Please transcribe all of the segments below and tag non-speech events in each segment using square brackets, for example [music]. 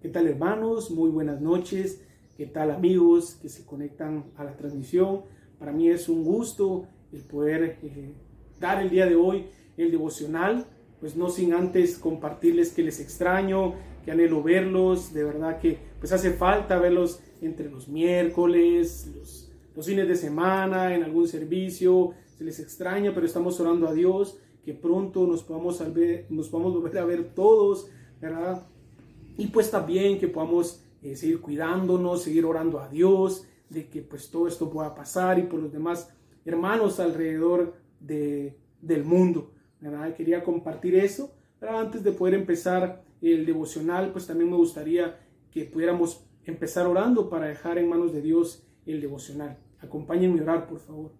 ¿Qué tal hermanos? Muy buenas noches. ¿Qué tal amigos que se conectan a la transmisión? Para mí es un gusto el poder eh, dar el día de hoy el devocional, pues no sin antes compartirles que les extraño, que anhelo verlos, de verdad que pues hace falta verlos entre los miércoles, los, los fines de semana, en algún servicio, se les extraña, pero estamos orando a Dios que pronto nos podamos, nos podamos volver a ver todos, ¿verdad? Y pues también que podamos eh, seguir cuidándonos, seguir orando a Dios, de que pues todo esto pueda pasar y por los demás hermanos alrededor de, del mundo. ¿verdad? Quería compartir eso, pero antes de poder empezar el devocional, pues también me gustaría que pudiéramos empezar orando para dejar en manos de Dios el devocional. Acompáñenme a orar, por favor.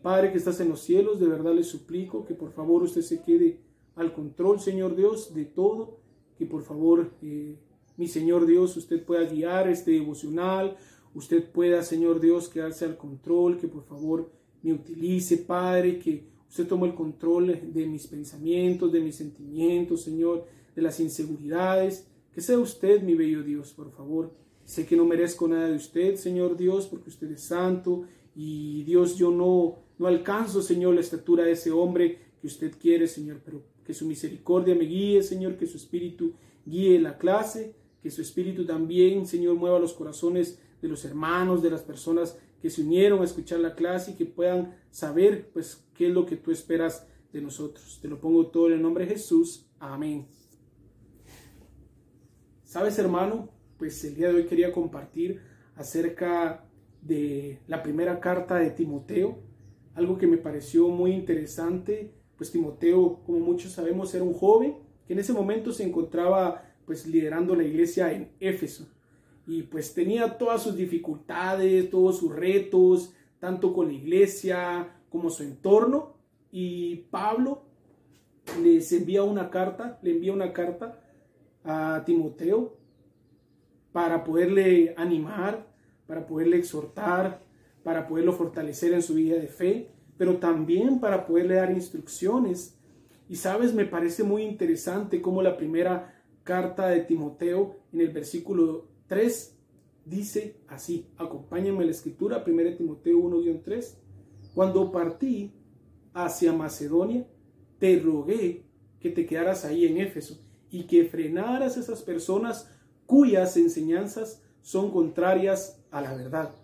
Padre que estás en los cielos, de verdad le suplico que por favor usted se quede al control, Señor Dios, de todo que por favor, eh, mi Señor Dios, usted pueda guiar este devocional, usted pueda, Señor Dios, quedarse al control, que por favor me utilice, Padre, que usted tome el control de mis pensamientos, de mis sentimientos, Señor, de las inseguridades, que sea usted, mi bello Dios, por favor. Sé que no merezco nada de usted, Señor Dios, porque usted es santo y Dios, yo no, no alcanzo, Señor, la estatura de ese hombre que usted quiere, Señor, pero que su misericordia me guíe, Señor, que su espíritu guíe la clase, que su espíritu también, Señor, mueva los corazones de los hermanos, de las personas que se unieron a escuchar la clase y que puedan saber, pues, qué es lo que tú esperas de nosotros. Te lo pongo todo en el nombre de Jesús. Amén. Sabes, hermano, pues el día de hoy quería compartir acerca de la primera carta de Timoteo, algo que me pareció muy interesante pues Timoteo, como muchos sabemos, era un joven que en ese momento se encontraba pues liderando la iglesia en Éfeso. Y pues tenía todas sus dificultades, todos sus retos, tanto con la iglesia como su entorno. Y Pablo les envía una carta, le envía una carta a Timoteo para poderle animar, para poderle exhortar, para poderlo fortalecer en su vida de fe pero también para poderle dar instrucciones. Y sabes, me parece muy interesante cómo la primera carta de Timoteo en el versículo 3 dice así, acompáñenme a la escritura, 1 Timoteo 1-3, cuando partí hacia Macedonia, te rogué que te quedaras ahí en Éfeso y que frenaras esas personas cuyas enseñanzas son contrarias a la verdad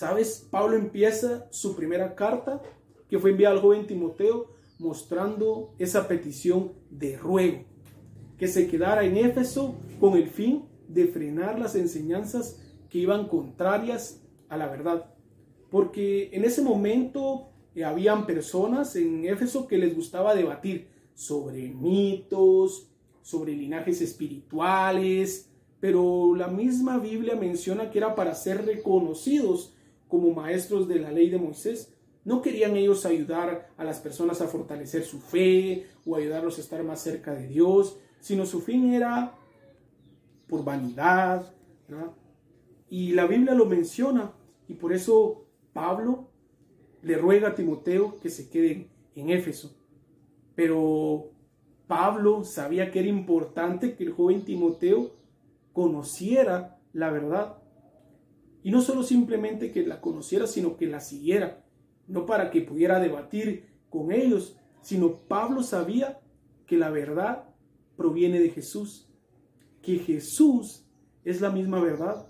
¿Sabes? Pablo empieza su primera carta que fue enviada al joven Timoteo mostrando esa petición de ruego, que se quedara en Éfeso con el fin de frenar las enseñanzas que iban contrarias a la verdad. Porque en ese momento eh, habían personas en Éfeso que les gustaba debatir sobre mitos, sobre linajes espirituales, pero la misma Biblia menciona que era para ser reconocidos como maestros de la ley de Moisés. No querían ellos ayudar a las personas a fortalecer su fe o ayudarlos a estar más cerca de Dios, sino su fin era por vanidad. Y la Biblia lo menciona y por eso Pablo le ruega a Timoteo que se quede en Éfeso. Pero Pablo sabía que era importante que el joven Timoteo conociera la verdad y no solo simplemente que la conociera, sino que la siguiera. No para que pudiera debatir con ellos, sino Pablo sabía que la verdad proviene de Jesús, que Jesús es la misma verdad.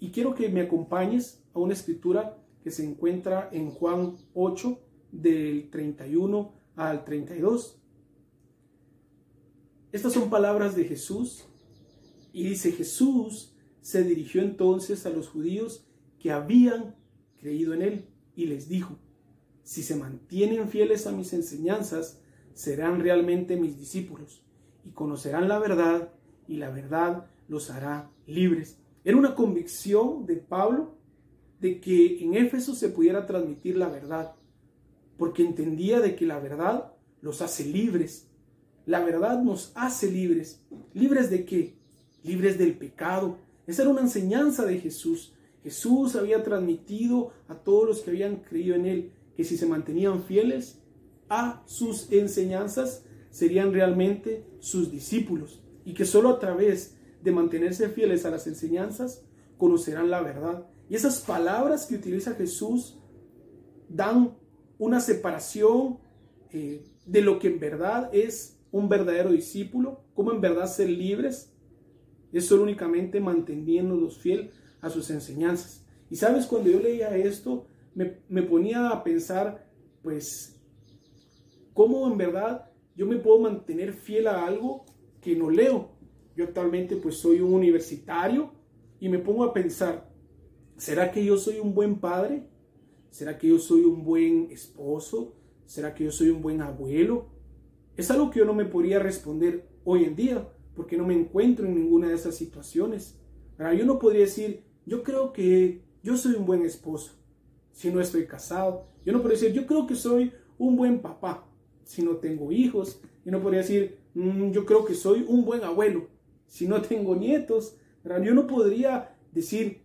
Y quiero que me acompañes a una escritura que se encuentra en Juan 8, del 31 al 32. Estas son palabras de Jesús y dice Jesús se dirigió entonces a los judíos que habían creído en él y les dijo, si se mantienen fieles a mis enseñanzas, serán realmente mis discípulos y conocerán la verdad y la verdad los hará libres. Era una convicción de Pablo de que en Éfeso se pudiera transmitir la verdad, porque entendía de que la verdad los hace libres. La verdad nos hace libres. ¿Libres de qué? Libres del pecado, esa era una enseñanza de Jesús. Jesús había transmitido a todos los que habían creído en Él que si se mantenían fieles a sus enseñanzas, serían realmente sus discípulos. y que solo a través de mantenerse fieles a las enseñanzas conocerán la verdad. Y esas palabras que utiliza Jesús dan una separación eh, de lo que en verdad es un verdadero discípulo, cómo en verdad ser libres, es solo únicamente manteniéndonos fiel a sus enseñanzas. Y sabes, cuando yo leía esto, me, me ponía a pensar, pues, cómo en verdad yo me puedo mantener fiel a algo que no leo. Yo actualmente pues soy un universitario y me pongo a pensar, ¿será que yo soy un buen padre? ¿Será que yo soy un buen esposo? ¿Será que yo soy un buen abuelo? Es algo que yo no me podría responder hoy en día porque no me encuentro en ninguna de esas situaciones. Ahora, yo no podría decir, yo creo que yo soy un buen esposo si no estoy casado. Yo no podría decir, yo creo que soy un buen papá si no tengo hijos. Yo no podría decir, mm, yo creo que soy un buen abuelo si no tengo nietos. Yo no podría decir,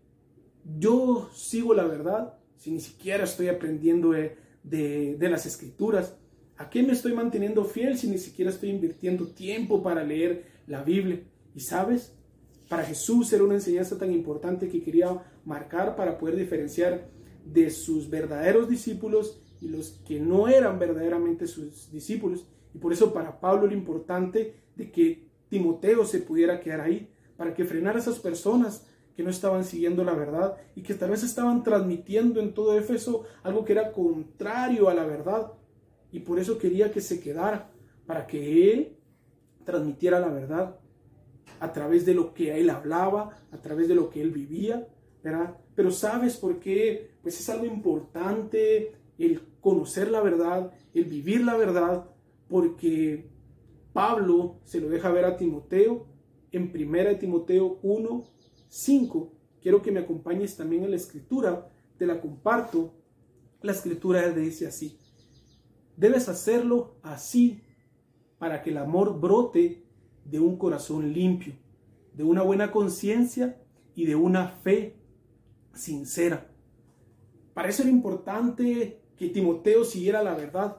yo sigo la verdad si ni siquiera estoy aprendiendo de, de las escrituras. ¿A qué me estoy manteniendo fiel si ni siquiera estoy invirtiendo tiempo para leer la Biblia? Y sabes, para Jesús era una enseñanza tan importante que quería marcar para poder diferenciar de sus verdaderos discípulos y los que no eran verdaderamente sus discípulos. Y por eso para Pablo lo importante de que Timoteo se pudiera quedar ahí, para que frenara a esas personas que no estaban siguiendo la verdad y que tal vez estaban transmitiendo en todo Éfeso algo que era contrario a la verdad. Y por eso quería que se quedara, para que él transmitiera la verdad a través de lo que él hablaba, a través de lo que él vivía, ¿verdad? Pero ¿sabes por qué? Pues es algo importante el conocer la verdad, el vivir la verdad, porque Pablo se lo deja ver a Timoteo en 1 Timoteo 1, 5. Quiero que me acompañes también en la escritura, te la comparto. La escritura dice así, debes hacerlo así para que el amor brote de un corazón limpio, de una buena conciencia y de una fe sincera. Para eso era importante que Timoteo siguiera la verdad,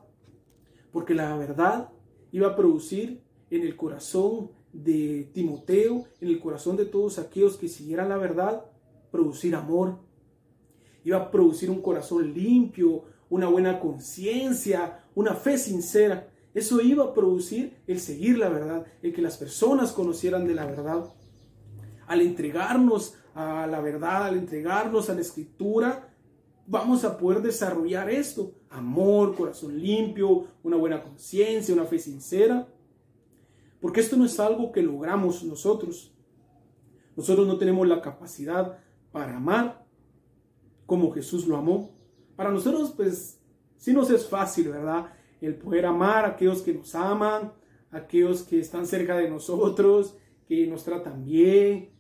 porque la verdad iba a producir en el corazón de Timoteo, en el corazón de todos aquellos que siguieran la verdad, producir amor. Iba a producir un corazón limpio, una buena conciencia, una fe sincera. Eso iba a producir el seguir la verdad, el que las personas conocieran de la verdad. Al entregarnos a la verdad, al entregarnos a la escritura, vamos a poder desarrollar esto. Amor, corazón limpio, una buena conciencia, una fe sincera. Porque esto no es algo que logramos nosotros. Nosotros no tenemos la capacidad para amar como Jesús lo amó. Para nosotros, pues, sí nos es fácil, ¿verdad? El poder amar a aquellos que nos aman, a aquellos que están cerca de nosotros, que nos tratan bien.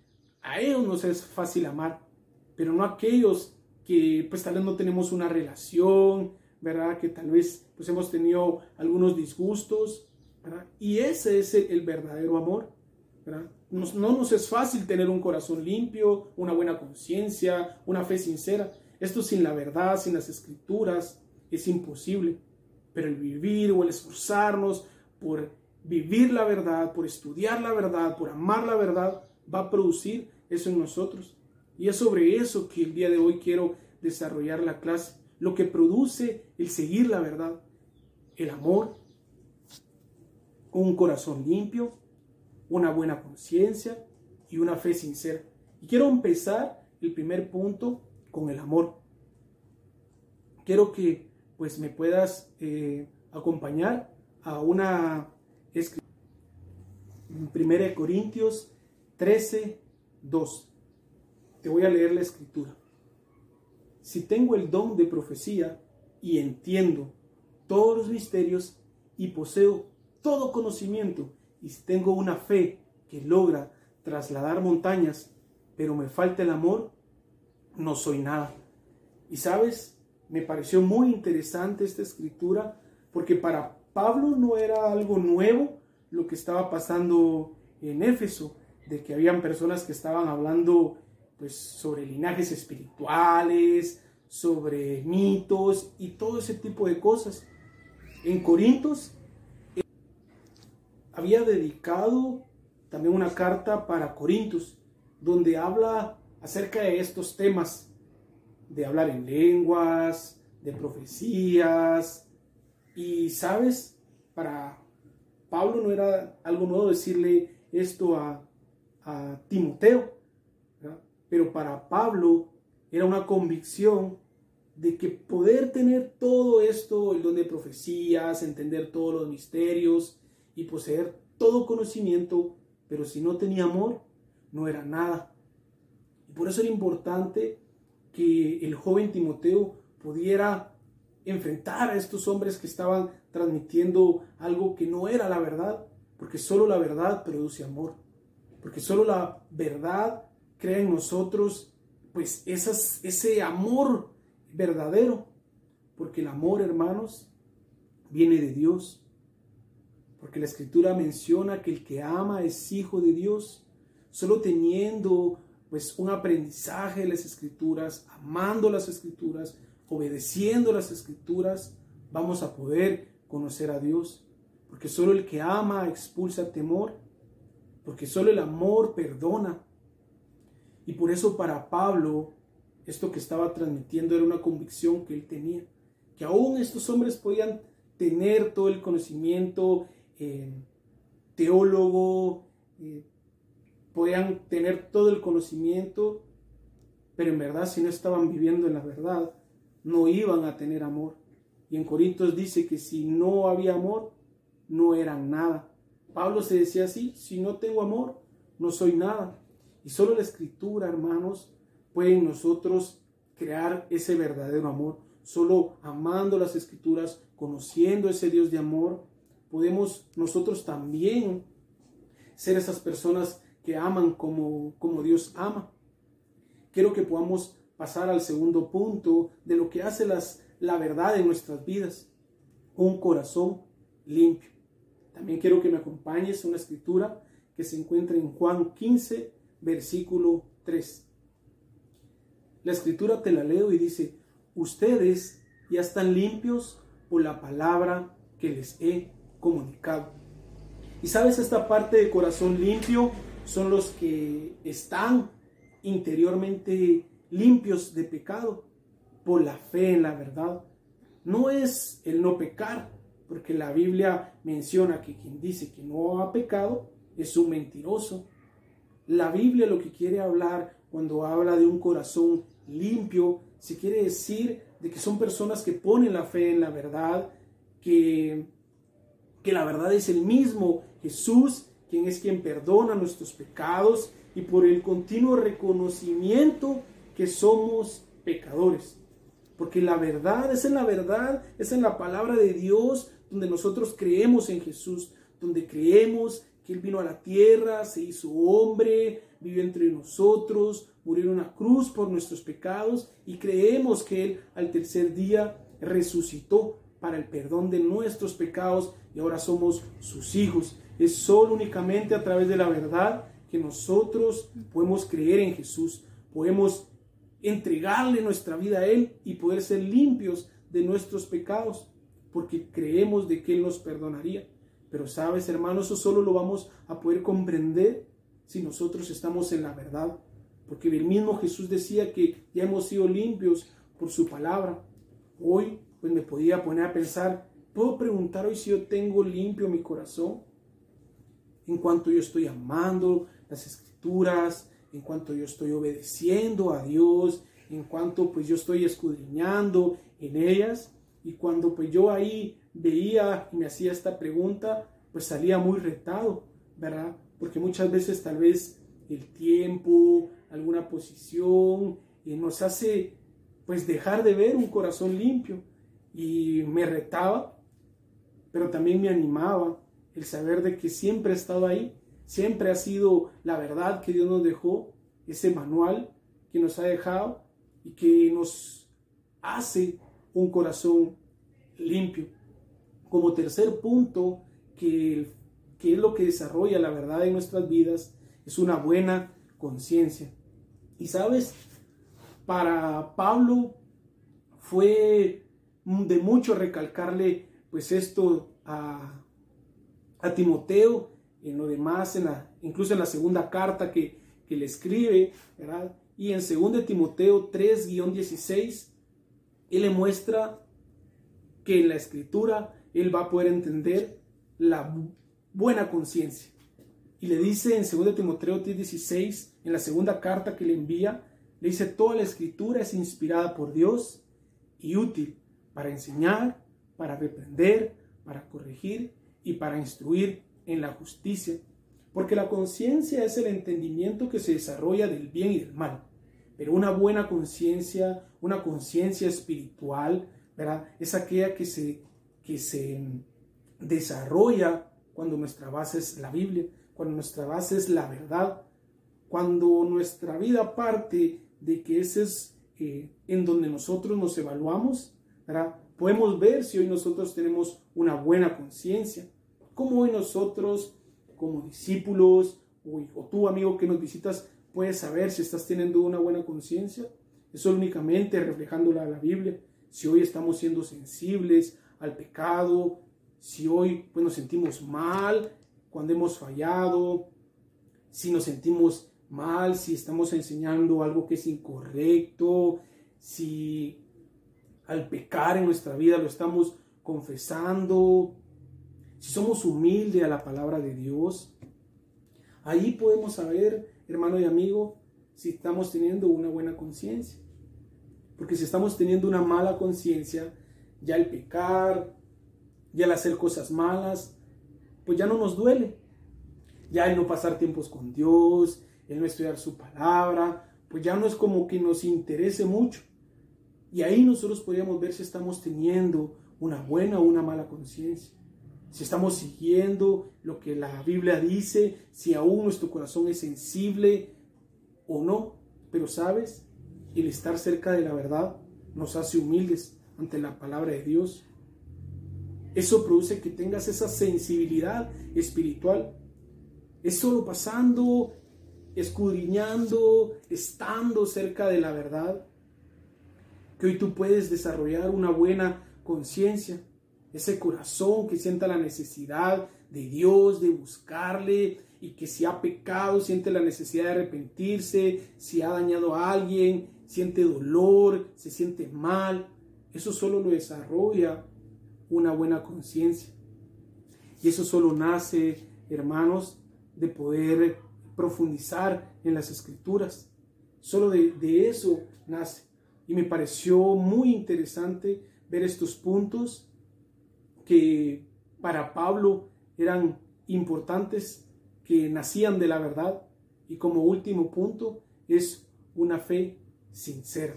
A ellos nos es fácil amar, pero no a aquellos que pues tal vez no tenemos una relación, ¿verdad? Que tal vez pues hemos tenido algunos disgustos. Y ese es el, verdadero amor, ¿verdad? no nos es fácil tener un corazón limpio, una buena conciencia, una fe sincera. Esto sin la verdad, sin las escrituras, es imposible. Pero el vivir o el esforzarnos por vivir la verdad, por estudiar la verdad, por amar la verdad, va a producir eso en nosotros. Y es sobre eso que el día de hoy quiero desarrollar la clase. Lo que produce el seguir la verdad. El amor, un corazón limpio, una buena conciencia y una fe sincera. Y quiero empezar el primer punto con el amor. Quiero que pues me puedas eh, acompañar a una escritura. 1 Corintios 13, 2 voy a leer la escritura. Si tengo el don de profecía y entiendo todos los misterios y poseo todo conocimiento, y si tengo una fe que logra trasladar montañas, pero me falta el amor, no soy nada. Y sabes, me pareció muy interesante esta escritura porque para Pablo no era algo nuevo lo que estaba pasando en Éfeso, de que habían personas que estaban hablando pues, sobre linajes espirituales, sobre mitos y todo ese tipo de cosas. En Corintios había dedicado también una carta para Corintios, donde habla acerca de estos temas, de hablar en lenguas, de profecías. Y sabes, para Pablo no era algo nuevo decirle esto a, Timoteo, pero para Pablo era una convicción de que poder tener todo esto, el don de profecías, entender todos los misterios y poseer todo conocimiento, pero si no tenía amor, no era nada. Y por eso era importante que el joven Timoteo pudiera enfrentar a estos hombres que estaban transmitiendo algo que no era la verdad, porque solo la verdad produce amor, porque solo la verdad crea en nosotros pues ese amor verdadero, porque el amor, hermanos, viene de Dios, porque la escritura menciona que el que ama es hijo de Dios, solo teniendo pues un aprendizaje de las escrituras, amando las escrituras, obedeciendo las escrituras, vamos a poder conocer a Dios. Porque solo el que ama expulsa temor, porque solo el amor perdona. Y por eso para Pablo, esto que estaba transmitiendo era una convicción que él tenía, que aún estos hombres podían tener todo el conocimiento eh, teólogo, eh, podían tener todo el conocimiento, pero en verdad si no estaban viviendo en la verdad, no iban a tener amor. Y en Corintios dice que si no había amor, no eran nada. Pablo se decía así, si no tengo amor, no soy nada. Y solo la escritura, hermanos, puede en nosotros crear ese verdadero amor. Solo amando las escrituras, conociendo ese Dios de amor, podemos nosotros también ser esas personas que aman como, como Dios ama. Quiero que podamos pasar al segundo punto de lo que hace las, la verdad en nuestras vidas. Un corazón limpio. También quiero que me acompañes a una escritura que se encuentra en Juan 15, versículo 3. La escritura te la leo y dice, ustedes ya están limpios por la palabra que les he comunicado. Y sabes, esta parte de corazón limpio son los que están interiormente limpios de pecado por la fe en la verdad. No es el no pecar, porque la Biblia menciona que quien dice que no ha pecado es un mentiroso. La Biblia lo que quiere hablar cuando habla de un corazón limpio, se quiere decir de que son personas que ponen la fe en la verdad, que, que la verdad es el mismo Jesús, quien es quien perdona nuestros pecados y por el continuo reconocimiento que somos pecadores. Porque la verdad es en la verdad, es en la palabra de Dios donde nosotros creemos en Jesús, donde creemos que Él vino a la tierra, se hizo hombre, vivió entre nosotros, murió en una cruz por nuestros pecados y creemos que Él al tercer día resucitó para el perdón de nuestros pecados y ahora somos sus hijos. Es solo únicamente a través de la verdad que nosotros podemos creer en Jesús, podemos entregarle nuestra vida a Él y poder ser limpios de nuestros pecados, porque creemos de que Él nos perdonaría. Pero sabes, hermanos, eso solo lo vamos a poder comprender si nosotros estamos en la verdad, porque el mismo Jesús decía que ya hemos sido limpios por su palabra. Hoy, pues me podía poner a pensar, ¿puedo preguntar hoy si yo tengo limpio mi corazón? En cuanto yo estoy amando las escrituras, en cuanto yo estoy obedeciendo a Dios, en cuanto pues yo estoy escudriñando en ellas y cuando pues yo ahí veía y me hacía esta pregunta, pues salía muy retado, ¿verdad? Porque muchas veces tal vez el tiempo, alguna posición, eh, nos hace pues dejar de ver un corazón limpio y me retaba, pero también me animaba el saber de que siempre he estado ahí siempre ha sido la verdad que Dios nos dejó, ese manual que nos ha dejado y que nos hace un corazón limpio. Como tercer punto, que, que es lo que desarrolla la verdad en nuestras vidas, es una buena conciencia. Y sabes, para Pablo fue de mucho recalcarle pues esto a, Timoteo en lo demás, en la, incluso en la segunda carta que, que le escribe, ¿verdad? Y en 2 Timoteo 3-16, él le muestra que en la escritura él va a poder entender la buena conciencia. Y le dice en 2 Timoteo 3:16, en la segunda carta que le envía, le dice, toda la escritura es inspirada por Dios y útil para enseñar, para reprender, para corregir y para instruir en la justicia. Porque la conciencia es el entendimiento que se desarrolla del bien y del mal. Pero una buena conciencia, una conciencia espiritual, ¿verdad? Es aquella que se, que se desarrolla cuando nuestra base es la Biblia, cuando nuestra base es la verdad, cuando nuestra vida parte de que ese es eh, en donde nosotros nos evaluamos, ¿verdad? Podemos ver si hoy nosotros tenemos una buena conciencia, como hoy nosotros como discípulos o tú amigo que nos visitas puedes saber si estás teniendo una buena conciencia. Eso únicamente reflejándola a la Biblia. Si hoy estamos siendo sensibles al pecado, si hoy pues, nos sentimos mal cuando hemos fallado, si nos sentimos mal, si estamos enseñando algo que es incorrecto, si al pecar en nuestra vida lo estamos confesando, si somos humildes a la palabra de Dios, ahí podemos saber hermano y amigo, si estamos teniendo una buena conciencia. Porque si estamos teniendo una mala conciencia, ya el pecar, ya el hacer cosas malas, pues ya no nos duele. Ya el no pasar tiempos con Dios, el no estudiar su palabra, pues ya no es como que nos interese mucho. Y ahí nosotros podríamos ver si estamos teniendo una buena o una mala conciencia si estamos siguiendo lo que la Biblia dice, si aún nuestro corazón es sensible o no. Pero sabes, el estar cerca de la verdad nos hace humildes ante la palabra de Dios. Eso produce que tengas esa sensibilidad espiritual. Es solo pasando, escudriñando, estando cerca de la verdad, que hoy tú puedes desarrollar una buena conciencia ese corazón que sienta la necesidad de Dios, de buscarle y que si ha pecado siente la necesidad de arrepentirse, si ha dañado a alguien, siente dolor, se siente mal. Eso solo lo desarrolla una buena conciencia. Y eso solo nace, hermanos, de poder profundizar en las escrituras. Solo de, de eso nace. Y me pareció muy interesante ver estos puntos que para Pablo eran importantes, que nacían de la verdad. Y como último punto es una fe sincera.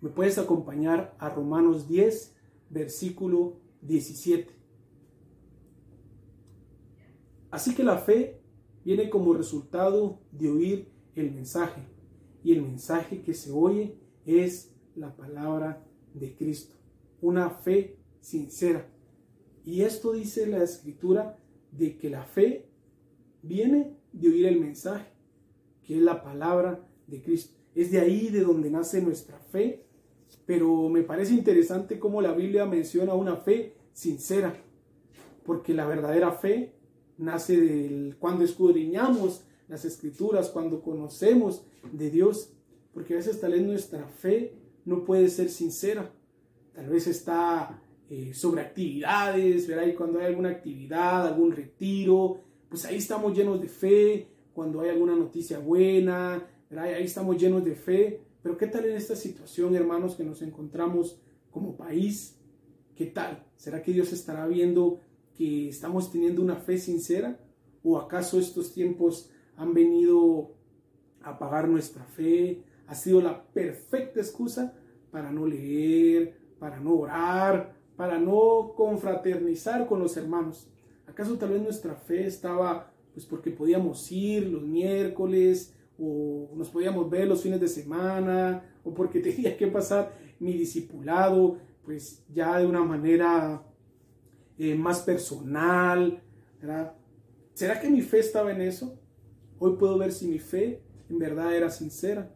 Me puedes acompañar a Romanos 10, versículo 17. Así que la fe viene como resultado de oír el mensaje. Y el mensaje que se oye es la palabra de Cristo. Una fe sincera. Y esto dice la escritura de que la fe viene de oír el mensaje, que es la palabra de Cristo. Es de ahí de donde nace nuestra fe, pero me parece interesante cómo la Biblia menciona una fe sincera, porque la verdadera fe nace cuando escudriñamos las escrituras, cuando conocemos de Dios, porque a veces tal vez nuestra fe no puede ser sincera, tal vez está eh, sobre actividades, ¿verdad? Y cuando hay alguna actividad, algún retiro, pues ahí estamos llenos de fe, cuando hay alguna noticia buena, ¿verdad? Ahí estamos llenos de fe. Pero ¿qué tal en esta situación, hermanos, que nos encontramos como país? ¿Qué tal? ¿Será que Dios estará viendo que estamos teniendo una fe sincera? ¿O acaso estos tiempos han venido a apagar nuestra fe? ¿Ha sido la perfecta excusa para no leer, para no orar, para no confraternizar con los hermanos. ¿Acaso tal vez nuestra fe estaba pues porque podíamos ir los miércoles o nos podíamos ver los fines de semana o porque [laughs] tenía que pasar mi discipulado pues ya de una manera eh, más personal, ¿Será que mi fe estaba en eso? Hoy puedo ver si mi fe en verdad era sincera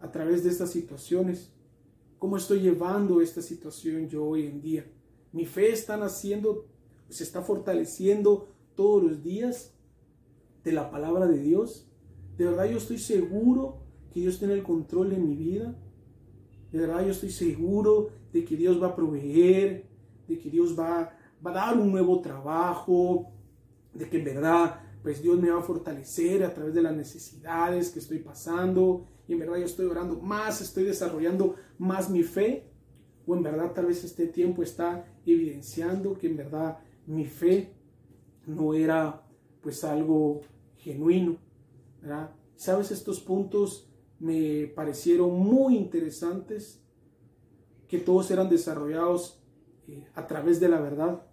a través de estas situaciones. ¿Cómo estoy llevando esta situación yo hoy en día? Mi fe está naciendo se está fortaleciendo todos los días de la palabra de Dios. De verdad yo estoy seguro que Dios tiene el control de mi vida. De verdad yo estoy seguro de que Dios va a proveer, de que Dios va, va a dar un nuevo trabajo, de que en verdad pues Dios me va a fortalecer a través de las necesidades que estoy pasando y en verdad yo estoy orando más, estoy desarrollando más mi fe o en verdad tal vez este tiempo está evidenciando que en verdad mi fe no era pues algo genuino, ¿verdad? ¿Sabes? Estos puntos me parecieron muy interesantes, que todos eran desarrollados eh, a través de la verdad.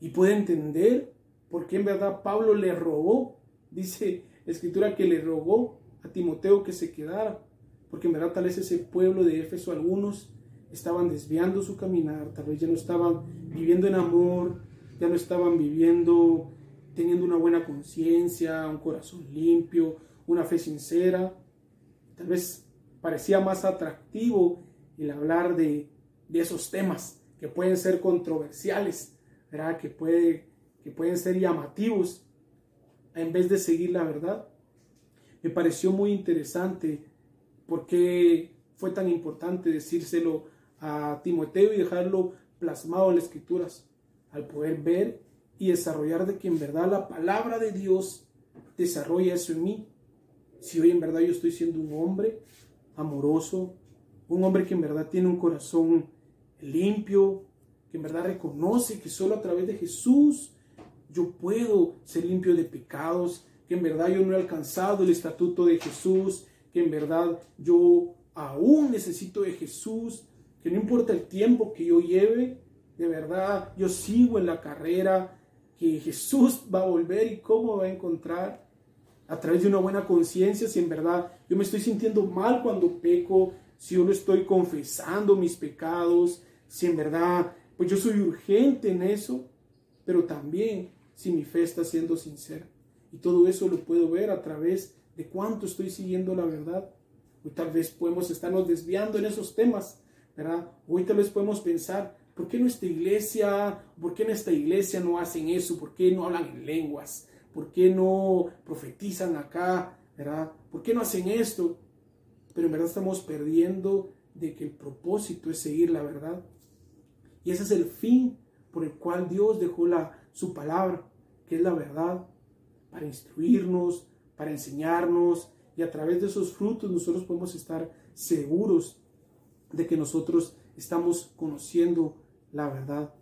Y puede entender por qué en verdad Pablo le rogó, dice la escritura que le rogó a Timoteo que se quedara, porque en verdad tal vez ese pueblo de Éfeso algunos estaban desviando su caminar, tal vez ya no estaban viviendo en amor, ya no estaban viviendo teniendo una buena conciencia, un corazón limpio, una fe sincera. Tal vez parecía más atractivo el hablar de, esos temas que pueden ser controversiales, ¿verdad? Que, puede, que pueden ser llamativos en vez de seguir la verdad. Me pareció muy interesante porque fue tan importante decírselo a Timoteo y dejarlo plasmado en las escrituras, al poder ver y desarrollar de que en verdad la palabra de Dios desarrolla eso en mí. Si hoy en verdad yo estoy siendo un hombre amoroso, un hombre que en verdad tiene un corazón limpio, que en verdad reconoce que solo a través de Jesús yo puedo ser limpio de pecados, que en verdad yo no he alcanzado el estatuto de Jesús, que en verdad yo aún necesito de Jesús, que no importa el tiempo que yo lleve, de verdad yo sigo en la carrera, que Jesús va a volver y cómo va a encontrar a través de una buena conciencia si en verdad yo me estoy sintiendo mal cuando peco, si yo no estoy confesando mis pecados, si en verdad pues yo soy urgente en eso, pero también si mi fe está siendo sincera. Y todo eso lo puedo ver a través de cuánto estoy siguiendo la verdad. O tal vez podemos estarnos desviando en esos temas, ¿verdad? Hoy tal vez podemos pensar, ¿por qué nuestra iglesia, por qué en esta iglesia no hacen eso? ¿Por qué no hablan en lenguas? ¿Por qué no profetizan acá? ¿verdad? ¿Por qué no hacen esto? Pero en verdad estamos perdiendo de que el propósito es seguir la verdad. Y ese es el fin por el cual Dios dejó la, su palabra, que es la verdad, para instruirnos, para enseñarnos, y a través de esos frutos nosotros podemos estar seguros de que nosotros estamos conociendo la verdad.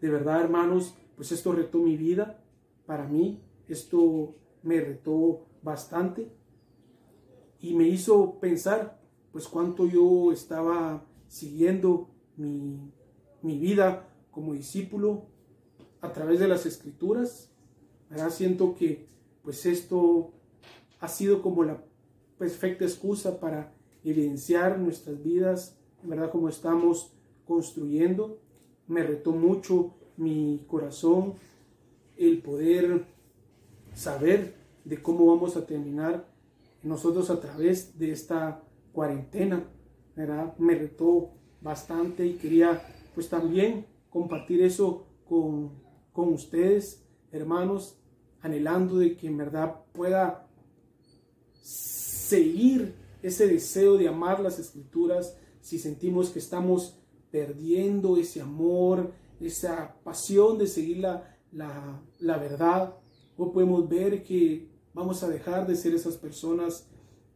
De verdad, hermanos, pues esto retó mi vida. Para mí, esto me retó bastante y me hizo pensar, pues cuánto yo estaba siguiendo mi, mi vida como discípulo a través de las escrituras. Ahora siento que pues esto ha sido como la perfecta excusa para evidenciar nuestras vidas, ¿verdad? Como estamos construyendo. Me retó mucho mi corazón el poder saber de cómo vamos a terminar nosotros a través de esta cuarentena, ¿verdad? Me retó bastante y quería pues también compartir eso con, con ustedes, hermanos, anhelando de que en verdad pueda seguir ese deseo de amar las escrituras, si sentimos que estamos perdiendo ese amor, esa pasión de seguir la, la, verdad, o podemos ver que vamos a dejar de ser esas personas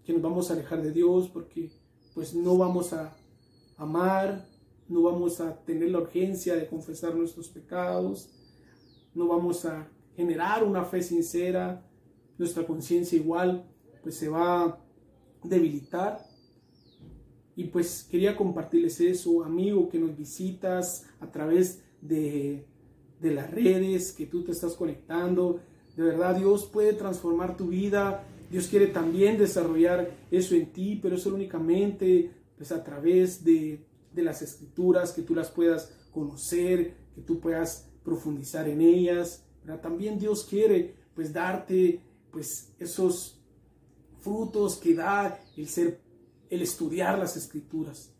que nos vamos a alejar de Dios porque pues no vamos a amar, no vamos a tener la urgencia de confesar nuestros pecados, no vamos a generar una fe sincera, nuestra conciencia igual pues se va a debilitar. Y pues quería compartirles eso, amigo, que nos visitas a través de, de las redes, que tú te estás conectando. De verdad, Dios puede transformar tu vida. Dios quiere también desarrollar eso en ti, pero eso únicamente pues a través de, de las escrituras, que tú las puedas conocer, que tú puedas profundizar en ellas. También Dios quiere pues darte pues esos frutos que da el ser, el estudiar las escrituras.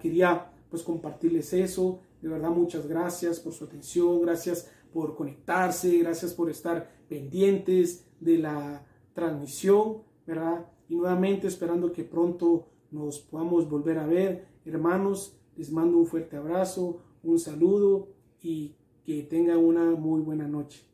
Quería pues compartirles eso, De verdad, muchas gracias por su atención, gracias por conectarse, gracias por estar pendientes de la transmisión, ¿verdad? Y nuevamente esperando que pronto nos podamos volver a ver. Hermanos, les mando un fuerte abrazo, un saludo y que tengan una muy buena noche.